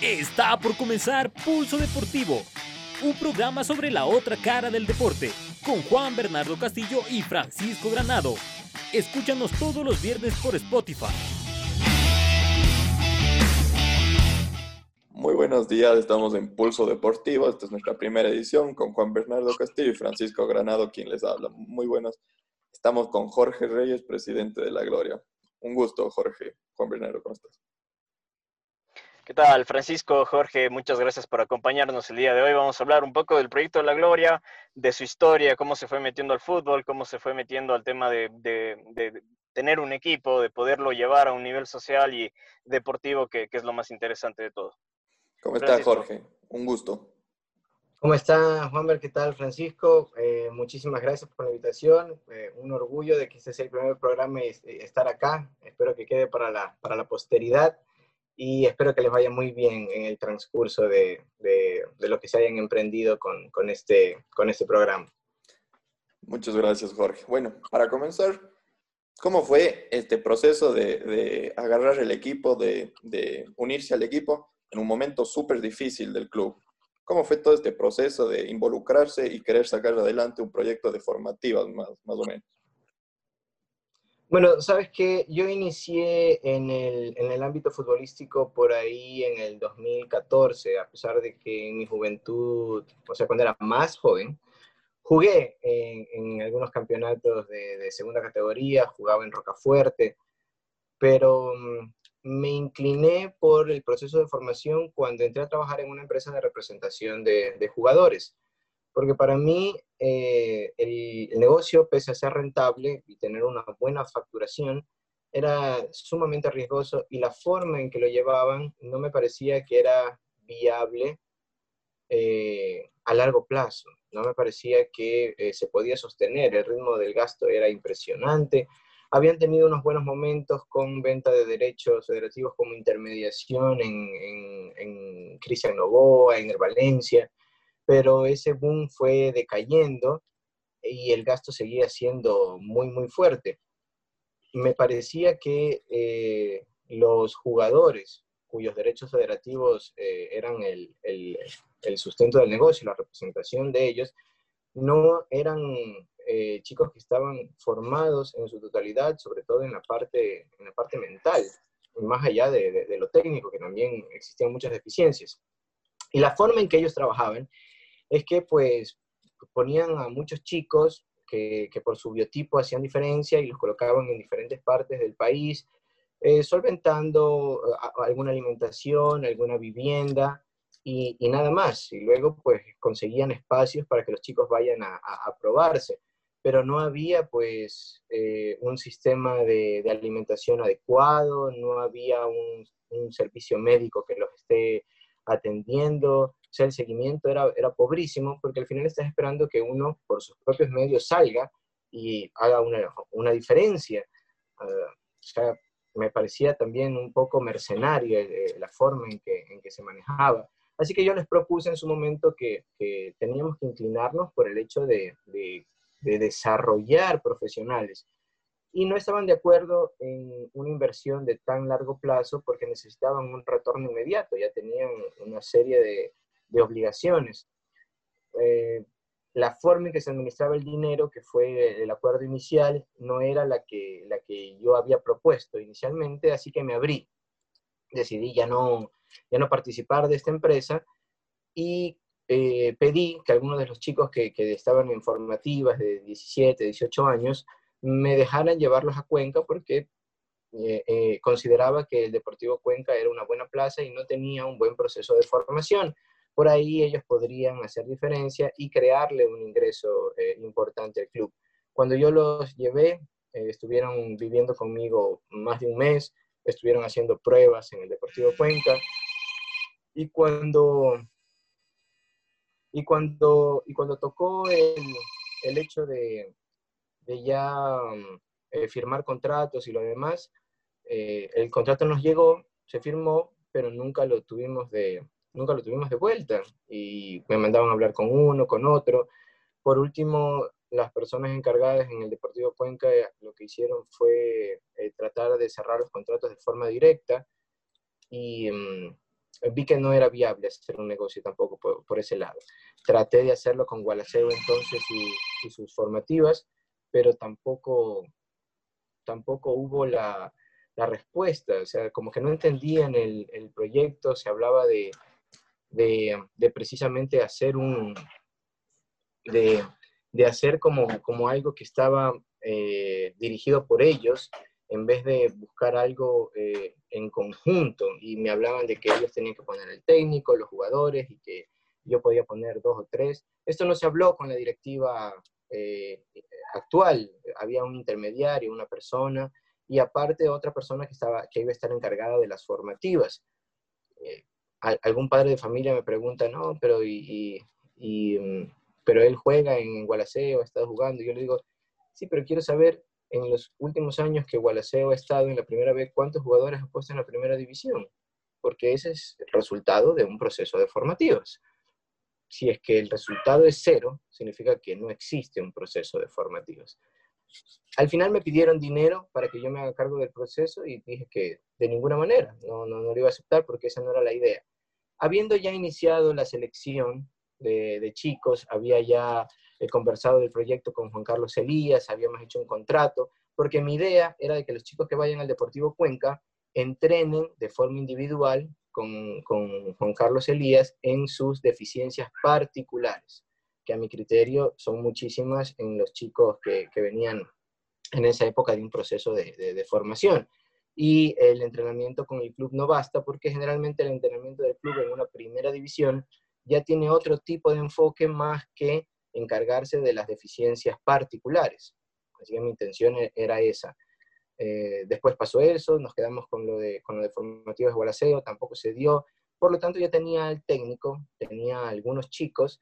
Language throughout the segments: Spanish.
Está por comenzar Pulso Deportivo, un programa sobre la otra cara del deporte, con Juan Bernardo Castillo y Francisco Granado. Escúchanos todos los viernes por Spotify. Muy buenos días, estamos en Pulso Deportivo. Esta es nuestra primera edición con Juan Bernardo Castillo y Francisco Granado, quien les habla. Muy buenos. Estamos con Jorge Reyes, presidente de La Gloria. Un gusto, Jorge. Juan Bernardo, ¿cómo estás? ¿Qué tal, Francisco, Jorge? Muchas gracias por acompañarnos el día de hoy. Vamos a hablar un poco del proyecto de la Gloria, de su historia, cómo se fue metiendo al fútbol, cómo se fue metiendo al tema de, tener un equipo, de poderlo llevar a un nivel social y deportivo, que, es lo más interesante de todo. ¿Cómo está, Jorge? Un gusto. ¿Cómo está, Juanber? ¿Qué tal, Francisco? Eh, muchísimas gracias por la invitación. Eh, un orgullo de que este sea el primer programa y estar acá. Espero que quede para la, para la posteridad y espero que les vaya muy bien en el transcurso de, de, lo que se hayan emprendido con, con, este, con este programa. Muchas gracias, Jorge. Bueno, para comenzar, ¿cómo fue este proceso de, de agarrar el equipo, de, unirse al equipo en un momento súper difícil del club? ¿Cómo fue todo este proceso de involucrarse y querer sacar adelante un proyecto de formativas, más, más o menos? Bueno, sabes que yo inicié en el, en el, ámbito futbolístico por ahí en el 2014, a pesar de que en mi juventud, o sea, cuando era más joven, jugué en, en algunos campeonatos de, de, segunda categoría, jugaba en Rocafuerte, pero mm, me incliné por el proceso de formación cuando entré a trabajar en una empresa de representación de, de jugadores porque para mí eh, el, negocio, pese a ser rentable y tener una buena facturación, era sumamente riesgoso y la forma en que lo llevaban no me parecía que era viable eh, a largo plazo. No me parecía que eh, se podía sostener. El ritmo del gasto era impresionante. Habían tenido unos buenos momentos con venta de derechos federativos como intermediación en, en, en Cristian Novoa, en el Valencia pero ese boom fue decayendo y el gasto seguía siendo muy, muy fuerte. Me parecía que eh, los jugadores cuyos derechos federativos eh, eran el, el, el, sustento del negocio, la representación de ellos, no eran eh, chicos que estaban formados en su totalidad, sobre todo en la parte, en la parte mental, más allá de, de, de lo técnico, que también existían muchas deficiencias. Y la forma en que ellos trabajaban es que pues ponían a muchos chicos que, por su biotipo hacían diferencia y los colocaban en diferentes partes del país, eh, solventando alguna alimentación, alguna vivienda y, nada más. Y luego pues conseguían espacios para que los chicos vayan a, probarse. Pero no había pues eh, un sistema de, alimentación adecuado, no había un servicio médico que los esté atendiendo, o sea, el seguimiento era, era pobrísimo porque al final estás esperando que uno por sus propios medios salga y haga una, una diferencia. Uh, o sea, me parecía también un poco mercenario eh, la forma en que, en que se manejaba. Así que yo les propuse en su momento que, que teníamos que inclinarnos por el hecho de, de, de desarrollar profesionales y no estaban de acuerdo en una inversión de tan largo plazo porque necesitaban un retorno inmediato, ya tenían una serie de, de obligaciones. Eh, la forma en que se administraba el dinero, que fue el acuerdo inicial, no era la que, la que yo había propuesto inicialmente, así que me abrí. Decidí ya no, ya no participar de esta empresa y eh, pedí que algunos de los chicos que, estaban en formativas de 17, 18 años me dejaran llevarlos a Cuenca porque eh, consideraba que el Deportivo Cuenca era una buena plaza y no tenía un buen proceso de formación por ahí ellos podrían hacer diferencia y crearle un ingreso eh, importante al club. Cuando yo los llevé, eh, estuvieron viviendo conmigo más de un mes, estuvieron haciendo pruebas en el Deportivo Cuenca y cuando y cuando y cuando tocó el, el hecho de, ya eh, firmar contratos y lo demás, el contrato nos llegó, se firmó, pero nunca lo tuvimos de, nunca lo tuvimos de vuelta y me mandaban a hablar con uno, con otro. Por último, las personas encargadas en el Deportivo Cuenca lo que hicieron fue eh, tratar de cerrar los contratos de forma directa y, mm, vi que no era viable hacer un negocio tampoco por, ese lado. Traté de hacerlo con Gualaceo entonces y, sus formativas, pero tampoco, tampoco hubo la, la, respuesta, o sea, como que no entendían el, el proyecto, se hablaba de, de, precisamente hacer un, de, de hacer como, como algo que estaba eh, dirigido por ellos, en vez de buscar algo eh, en conjunto. Y me hablaban de que ellos tenían que poner el técnico, los jugadores, y que yo podía poner dos o tres. Esto no se habló con la directiva eh, actual. Había un intermediario, una persona, y aparte otra persona que, estaba, que iba a estar encargada de las formativas. Algún padre de familia me pregunta, no, pero y, mm, pero él juega en Gualaceo, ha estado jugando, y yo le digo, sí, pero quiero saber en los últimos años que Gualaceo ha estado en la primera vez, ¿cuántos jugadores ha puesto en la primera división? Porque ese es el resultado de un proceso de formativas. Si es que el resultado es cero, significa que no existe un proceso de formativas. Al final me pidieron dinero para que yo me haga cargo del proceso y dije que de ninguna manera, no, no, no lo iba a aceptar porque esa no era la idea. Habiendo ya iniciado la selección, de, chicos, había ya eh, conversado del proyecto con Juan Carlos Elías, habíamos hecho un contrato, porque mi idea era de que los chicos que vayan al Deportivo Cuenca entrenen de forma individual con, Juan Carlos Elías en sus deficiencias particulares, que a mi criterio son muchísimas en los chicos que, venían en esa época de un proceso de, formación. Y el entrenamiento con el club no basta porque generalmente el entrenamiento del club en una primera división ya tiene otro tipo de enfoque más que encargarse de las deficiencias particulares. Así que mi intención e-, era esa. Eh, después pasó eso, nos quedamos con lo de, con lo de formativos de tampoco se dio. Por lo tanto, ya tenía el técnico, tenía algunos chicos,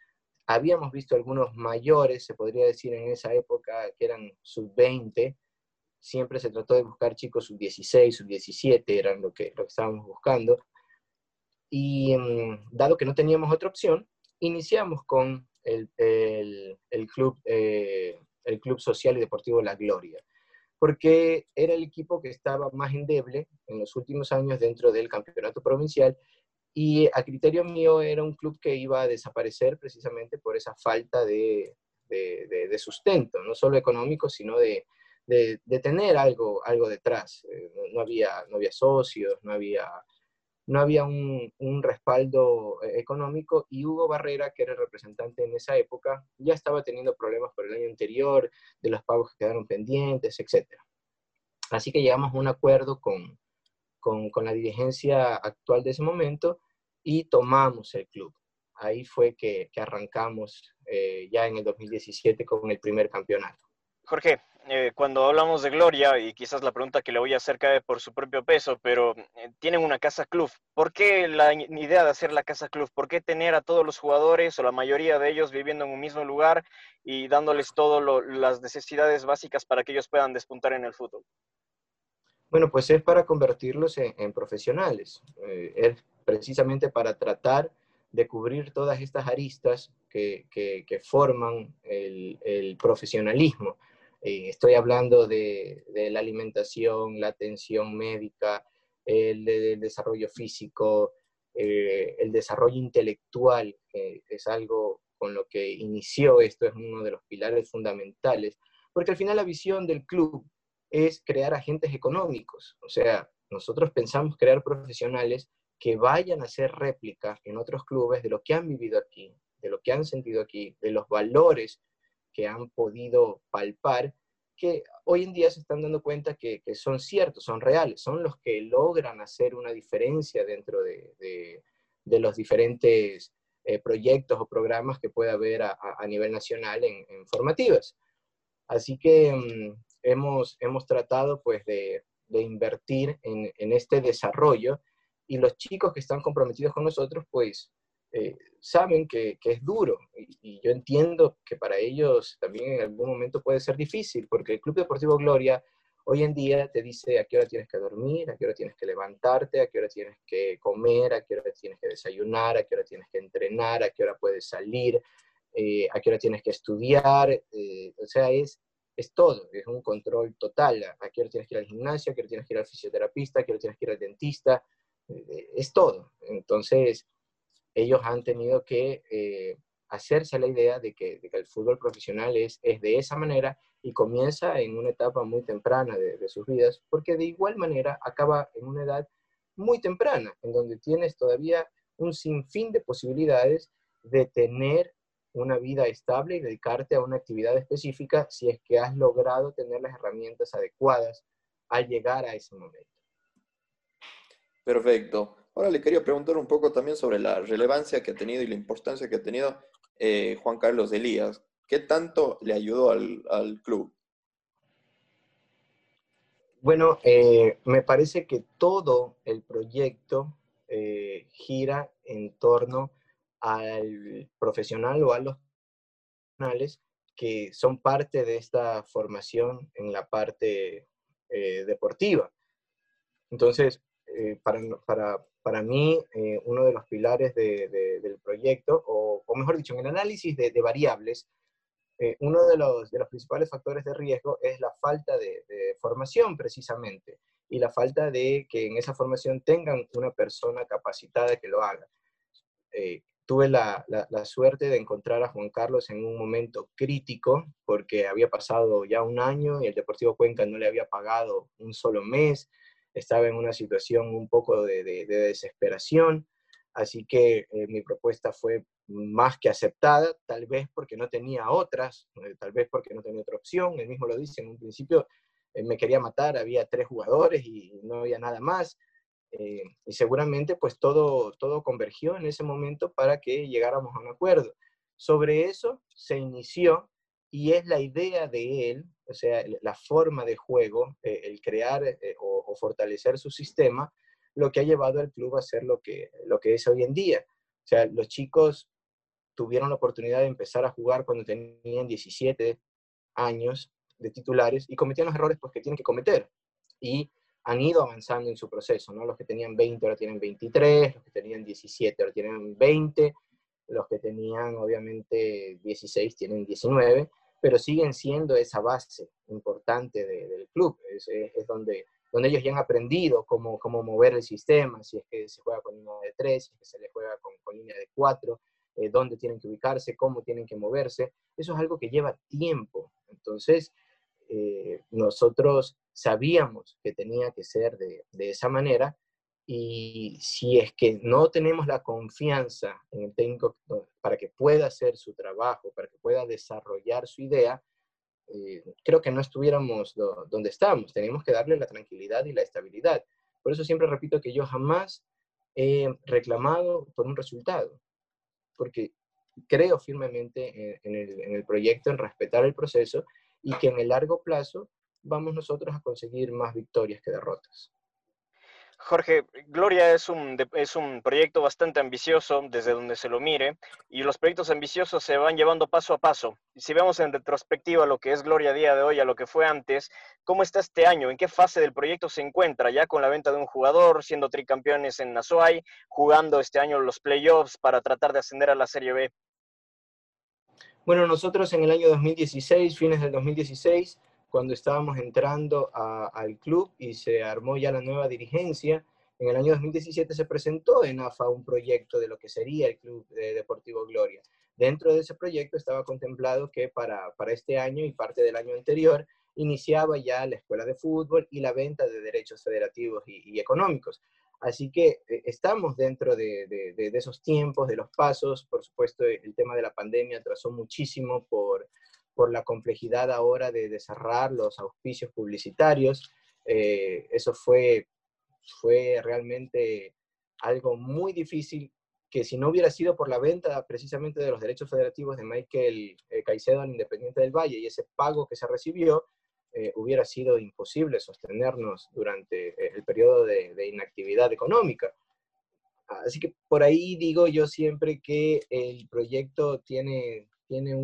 habíamos visto algunos mayores, se podría decir en esa época, que eran sub-20, siempre se trató de buscar chicos sub-16, sub-17, eran lo que, lo que estábamos buscando. Y mm, dado que no teníamos otra opción, iniciamos con el, el, club, eh, el Club Social y Deportivo La Gloria, porque era el equipo que estaba más endeble en los últimos años dentro del campeonato provincial y a criterio mío era un club que iba a desaparecer precisamente por esa falta de, de, de, sustento, no solo económico, sino de, de, tener algo, algo detrás. Eh, no, había, no había socios, no había no había un, respaldo eh, económico y Hugo Barrera, que era el representante en esa época, ya estaba teniendo problemas por el año anterior, de los pagos que quedaron pendientes, etc. Así que llegamos a un acuerdo con, con, la dirigencia actual de ese momento y tomamos el club. Ahí fue que, arrancamos eh, ya en el 2017 con el primer campeonato. Jorge, eh, cuando hablamos de Gloria, y quizás la pregunta que le voy a hacer cae por su propio peso, pero eh, tienen una casa club. ¿Por qué la idea de hacer la casa club? ¿Por qué tener a todos los jugadores o la mayoría de ellos viviendo en un mismo lugar y dándoles todas las necesidades básicas para que ellos puedan despuntar en el fútbol? Bueno, pues es para convertirlos en, profesionales. Eh, es precisamente para tratar de cubrir todas estas aristas que, forman el profesionalismo eh, estoy hablando de, la alimentación, la atención médica, el, desarrollo físico, eh, el desarrollo intelectual, que es algo con lo que inició esto, es uno de los pilares fundamentales, porque al final la visión del club es crear agentes económicos, o sea, nosotros pensamos crear profesionales que vayan a hacer réplica en otros clubes de lo que han vivido aquí, de lo que han sentido aquí, de los valores que han podido palpar, que hoy en día se están dando cuenta que, son ciertos, son reales, son los que logran hacer una diferencia dentro de, los diferentes eh, proyectos o programas que puede haber a, nivel nacional en, formativas. Así que mm, hemos, hemos tratado pues de, invertir en, en, este desarrollo y los chicos que están comprometidos con nosotros pues eh, saben que, es duro y, yo entiendo que para ellos también en algún momento puede ser difícil, porque el Club Deportivo Gloria hoy en día te dice a qué hora tienes que dormir, a qué hora tienes que levantarte, a qué hora tienes que comer, a qué hora tienes que desayunar, a qué hora tienes que entrenar, a qué hora puedes salir, eh, a qué hora tienes que estudiar, eh, o sea, es, es todo, es un control total, a qué hora tienes que ir al gimnasio, a qué hora tienes que ir al fisioterapista, a qué hora tienes que ir al dentista, eh, es todo. Entonces, ellos han tenido que eh, hacerse la idea de que, el fútbol profesional es, es de esa manera y comienza en una etapa muy temprana de, de, sus vidas, porque de igual manera acaba en una edad muy temprana, en donde tienes todavía un sinfín de posibilidades de tener una vida estable y dedicarte a una actividad específica si es que has logrado tener las herramientas adecuadas al llegar a ese momento. Perfecto. Ahora le quería preguntar un poco también sobre la relevancia que ha tenido y la importancia que ha tenido eh, Juan Carlos Elías. ¿Qué tanto le ayudó al, club? Bueno, eh, me parece que todo el proyecto eh, gira en torno al profesional o a los profesionales que son parte de esta formación en la parte deportiva. Entonces, para, para, para mí, eh, uno de los pilares del proyecto, o, mejor dicho, en el análisis de, variables, eh, uno de los, de los, principales factores de riesgo es la falta de, formación, precisamente, y la falta de que en esa formación tengan una persona capacitada que lo haga. Tuve la, la, suerte de encontrar a Juan Carlos en un momento crítico, porque había pasado ya un año y el Deportivo Cuenca no le había pagado un solo mes, estaba en una situación un poco de, desesperación, así que eh, mi propuesta fue más que aceptada, tal vez porque no tenía otras, eh, tal vez porque no tenía otra opción, él mismo lo dice, en un principio eh, me quería matar, había tres jugadores y no había nada más, y seguramente pues todo, todo convergió en ese momento para que llegáramos a un acuerdo. Sobre eso se inició y es la idea de él, o sea, la forma de juego, eh, el crear eh, o, fortalecer su sistema, lo que ha llevado al club a ser lo que, lo que es hoy en día. O sea, los chicos tuvieron la oportunidad de empezar a jugar cuando tenían 17 años de titulares y cometían los errores pues, que tienen que cometer. Y han ido avanzando en su proceso, ¿no? Los que tenían 20 ahora tienen 23, los que tenían 17 ahora tienen 20, los que tenían obviamente 16 tienen 19, pero siguen siendo esa base importante del club, es, es, donde, donde ellos ya han aprendido cómo, cómo mover el sistema, si es que se juega con línea de 3, si es que se le juega con, con línea de 4, eh, dónde tienen que ubicarse, cómo tienen que moverse, eso es algo que lleva tiempo, entonces eh, nosotros sabíamos que tenía que ser de, de esa manera, y si es que no tenemos la confianza en el técnico para que pueda hacer su trabajo, para que pueda desarrollar su idea, eh, creo que no estuviéramos donde estamos. Tenemos que darle la tranquilidad y la estabilidad. Por eso siempre repito que yo jamás he reclamado por un resultado, porque creo firmemente en, el, en el proyecto, en respetar el proceso y que en el largo plazo vamos nosotros a conseguir más victorias que derrotas. Jorge, Gloria es un, es un proyecto bastante ambicioso desde donde se lo mire y los proyectos ambiciosos se van llevando paso a paso. Si vemos en retrospectiva lo que es Gloria a día de hoy a lo que fue antes, ¿cómo está este año? ¿En qué fase del proyecto se encuentra? Ya con la venta de un jugador, siendo tricampeones en Nazuay, jugando este año los playoffs para tratar de ascender a la Serie B. Bueno, nosotros en el año 2016, fines del 2016, cuando estábamos entrando al club y se armó ya la nueva dirigencia. En el año 2017 se presentó en AFA un proyecto de lo que sería el Club Deportivo Gloria. Dentro de ese proyecto estaba contemplado que para, para este año y parte del año anterior iniciaba ya la escuela de fútbol y la venta de derechos federativos y, económicos. Así que eh, estamos dentro de, de, de, esos tiempos, de los pasos. Por supuesto, el tema de la pandemia atrasó muchísimo por, por la complejidad ahora de, cerrar los auspicios publicitarios. Eh, eso fue, fue realmente algo muy difícil que si no hubiera sido por la venta precisamente de los derechos federativos de Michael eh, Caicedo al Independiente del Valle y ese pago que se recibió, eh, hubiera sido imposible sostenernos durante el periodo de, de, inactividad económica. Así que por ahí digo yo siempre que el proyecto tiene, tiene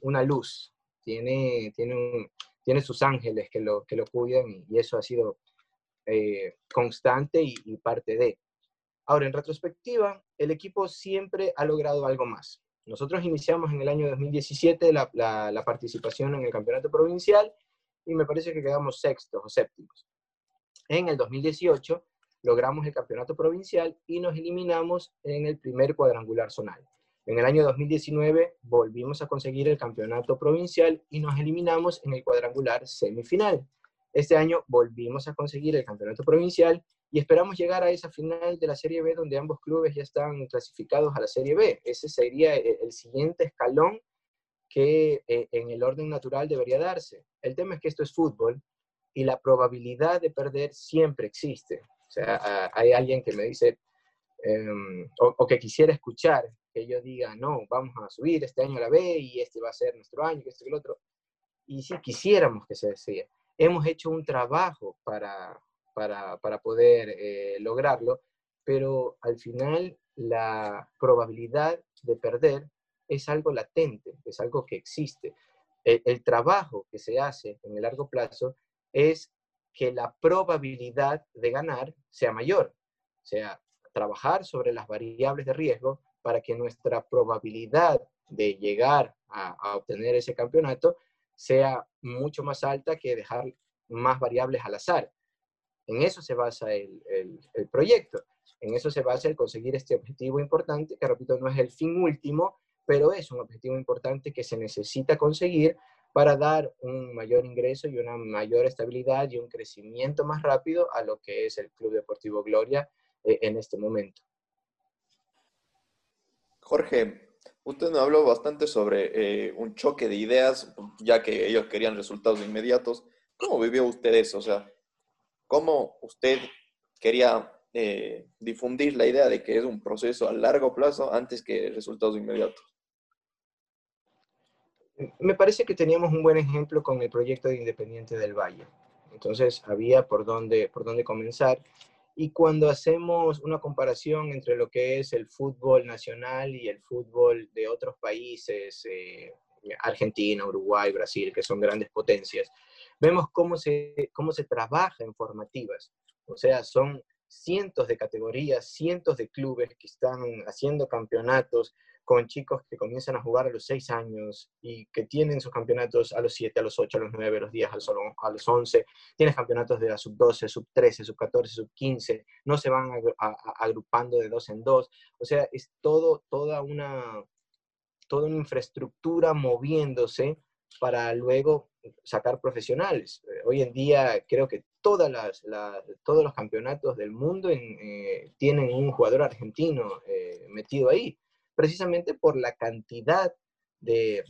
una luz, tiene, tiene, tiene sus ángeles que lo, que lo cuidan y, eso ha sido eh, constante y, parte de. Ahora, en retrospectiva, el equipo siempre ha logrado algo más. Nosotros iniciamos en el año 2017 la, la, participación en el campeonato provincial y me parece que quedamos sextos o séptimos. En el 2018 logramos el campeonato provincial y nos eliminamos en el primer cuadrangular zonal. En el año 2019 volvimos a conseguir el campeonato provincial y nos eliminamos en el cuadrangular semifinal. Este año volvimos a conseguir el campeonato provincial y esperamos llegar a esa final de la Serie B donde ambos clubes ya están clasificados a la Serie B. Ese sería e, el siguiente escalón que eh, en el orden natural debería darse. El tema es que esto es fútbol y la probabilidad de perder siempre existe. O sea, hay alguien que me dice, em, o, que quisiera escuchar que yo diga, no, vamos a subir este año a la B y este va a ser nuestro año, que este y el otro. Y sí, quisiéramos que se decía. Hemos hecho un trabajo para, para, para poder eh, lograrlo, pero al final la probabilidad de perder es algo latente, es algo que existe. El, trabajo que se hace en el largo plazo es que la probabilidad de ganar sea mayor, o sea, trabajar sobre las variables de riesgo para que nuestra probabilidad de llegar a, obtener ese campeonato sea mucho más alta que dejar más variables al azar. En eso se basa el, el, proyecto, en eso se basa el conseguir este objetivo importante, que repito, no es el fin último, pero es un objetivo importante que se necesita conseguir para dar un mayor ingreso y una mayor estabilidad y un crecimiento más rápido a lo que es el Club Deportivo Gloria eh, en este momento. Jorge, usted nos habló bastante sobre eh, un choque de ideas, ya que ellos querían resultados inmediatos. ¿Cómo vivió usted eso? O sea, ¿cómo usted quería eh, difundir la idea de que es un proceso a largo plazo antes que resultados inmediatos? me parece que teníamos un buen ejemplo con el proyecto de Independiente del Valle. Entonces había por dónde, por dónde comenzar. Y cuando hacemos una comparación entre lo que es el fútbol nacional y el fútbol de otros países, eh, Argentina, Uruguay, Brasil, que son grandes potencias, vemos cómo se, cómo se trabaja en formativas. O sea, son cientos de categorías, cientos de clubes que están haciendo campeonatos, con chicos que comienzan a jugar a los 6 años y que tienen sus campeonatos a los 7, a los 8, a los 9, a los 10, a los 11. Tienes campeonatos de la sub-12, sub-13, sub-14, sub-15. No se van agrupando de dos en dos. O sea, es todo, toda, una, toda una infraestructura moviéndose para luego sacar profesionales. Eh, hoy en día creo que todas las, todos los campeonatos del mundo eh, tienen un jugador argentino eh, metido ahí precisamente por la cantidad de,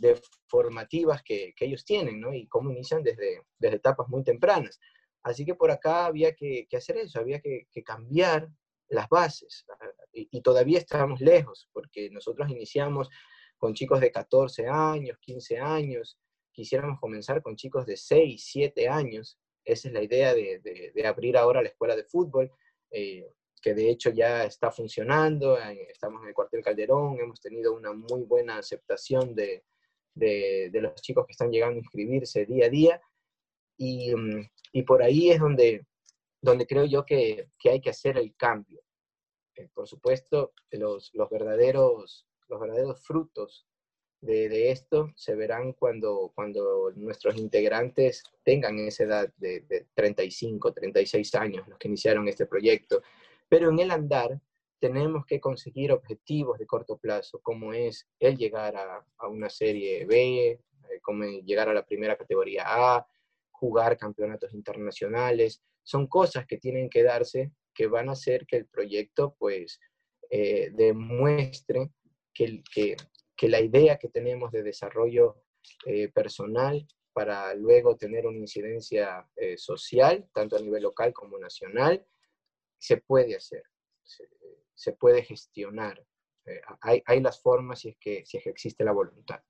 formativas que, ellos tienen, ¿no? Y cómo inician desde, etapas muy tempranas. Así que por acá había que, hacer eso, había que, cambiar las bases. Y, todavía estábamos lejos, porque nosotros iniciamos con chicos de 14 años, 15 años, quisiéramos comenzar con chicos de 6, 7 años. Esa es la idea de, abrir ahora la escuela de fútbol. Eh, que de hecho ya está funcionando, estamos en el cuartel Calderón, hemos tenido una muy buena aceptación de, de, los chicos que están llegando a inscribirse día a día, y, mm, y por ahí es donde, donde creo yo que, que hay que hacer el cambio. Eh, por supuesto, los, los, verdaderos, los verdaderos frutos de, de, esto se verán cuando, cuando nuestros integrantes tengan esa edad de, de 35, 36 años, los que iniciaron este proyecto, pero en el andar tenemos que conseguir objetivos de corto plazo, como es el llegar a, una serie B, eh, como llegar a la primera categoría A, jugar campeonatos internacionales. Son cosas que tienen que darse que van a hacer que el proyecto pues eh, demuestre que, que, que, la idea que tenemos de desarrollo eh, personal para luego tener una incidencia social, tanto a nivel local como nacional, se puede hacer, se, puede gestionar. Eh, hay, hay, las formas si es, que, si existe la voluntad.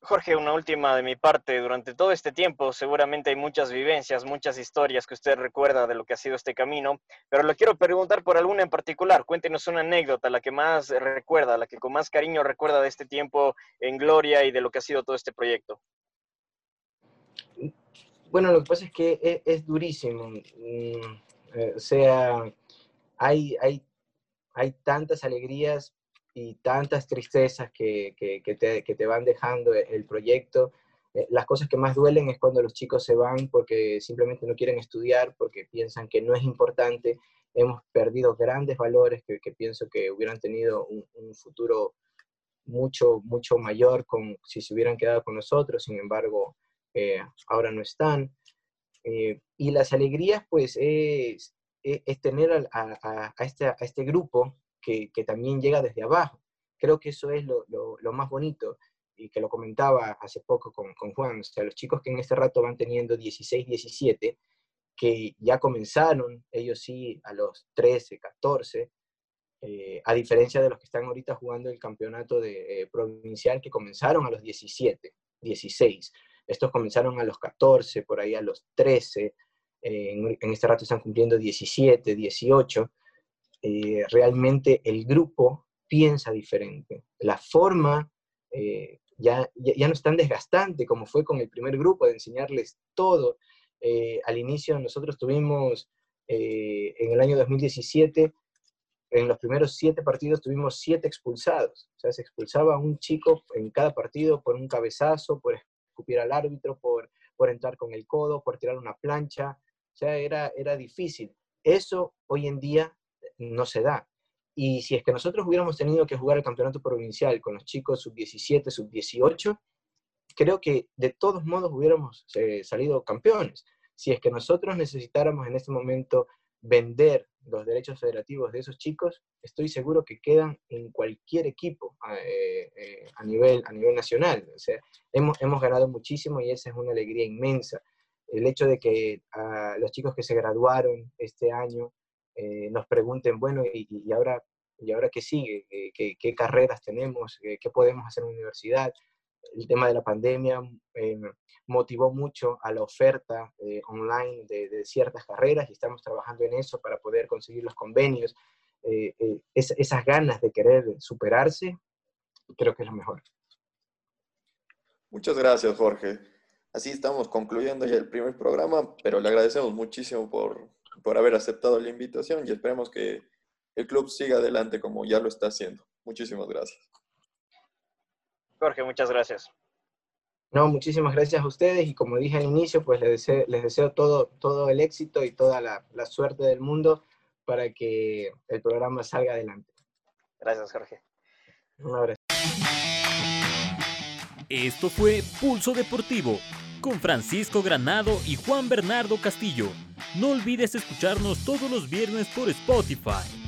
Jorge, una última de mi parte. Durante todo este tiempo seguramente hay muchas vivencias, muchas historias que usted recuerda de lo que ha sido este camino, pero le quiero preguntar por alguna en particular. Cuéntenos una anécdota, la que más recuerda, la que con más cariño recuerda de este tiempo en Gloria y de lo que ha sido todo este proyecto. Bueno, lo que pasa es que e, es, durísimo. Mm, eh, o sea, hay, hay, hay tantas alegrías y tantas tristezas que, que, te, que, te, van dejando el proyecto. eh, las cosas que más duelen es cuando los chicos se van porque simplemente no quieren estudiar, porque piensan que no es importante. Hemos perdido grandes valores que, pienso que hubieran tenido un, futuro mucho, mucho mayor con, si se hubieran quedado con nosotros, sin embargo, eh, ahora no están. Eh, y las alegrías, pues, es, es, tener a, este, a, este, grupo que, que, también llega desde abajo. Creo que eso es lo, lo, lo más bonito y que lo comentaba hace poco con, con, Juan, o sea, los chicos que en este rato van teniendo 16, 17, que ya comenzaron, ellos sí, a los 13, 14, eh, a diferencia de los que están ahorita jugando el campeonato de, eh, provincial, que comenzaron a los 17, 16. Estos comenzaron a los 14, por ahí a los 13, eh, en, este rato están cumpliendo 17, 18. realmente el grupo piensa diferente. La forma ya, ya, no es tan desgastante como fue con el primer grupo de enseñarles todo. Eh, al inicio nosotros tuvimos, eh, en el año 2017, en los primeros siete partidos tuvimos siete expulsados. O sea, se expulsaba un chico en cada partido por un cabezazo, por escupir al árbitro, por, por entrar con el codo, por tirar una plancha. O sea, era, era difícil. Eso hoy en día no se da. Y si es que nosotros hubiéramos tenido que jugar el campeonato provincial con los chicos sub-17, sub-18, creo que de todos modos hubiéramos eh, salido campeones. Si es que nosotros necesitáramos en este momento vender los derechos federativos de esos chicos, estoy seguro que quedan en cualquier equipo eh, eh, a, nivel, a nivel nacional. Hemos, hemos ganado muchísimo y esa es una alegría inmensa. El hecho de que a los chicos que se graduaron este año eh, nos pregunten, bueno, ¿y, ahora, ¿y ahora qué sigue? ¿Qué, qué carreras tenemos? ¿Qué podemos hacer en la universidad? El tema de la pandemia eh, motivó mucho a la oferta eh, online de, ciertas carreras y estamos trabajando en eso para poder conseguir los convenios. esas ganas de querer superarse, creo que es lo mejor. Muchas gracias, Jorge. Así estamos concluyendo ya el primer programa, pero le agradecemos muchísimo por, por haber aceptado la invitación y esperemos que el club siga adelante como ya lo está haciendo. Muchísimas gracias. Jorge, muchas gracias. No, muchísimas gracias a ustedes y como dije al inicio, pues les deseo, les deseo todo, todo el éxito y toda la, la suerte del mundo para que el programa salga adelante. Gracias, Jorge. Un abrazo. Esto fue Pulso Deportivo con Francisco Granado y Juan Bernardo Castillo. No olvides escucharnos todos los viernes por Spotify.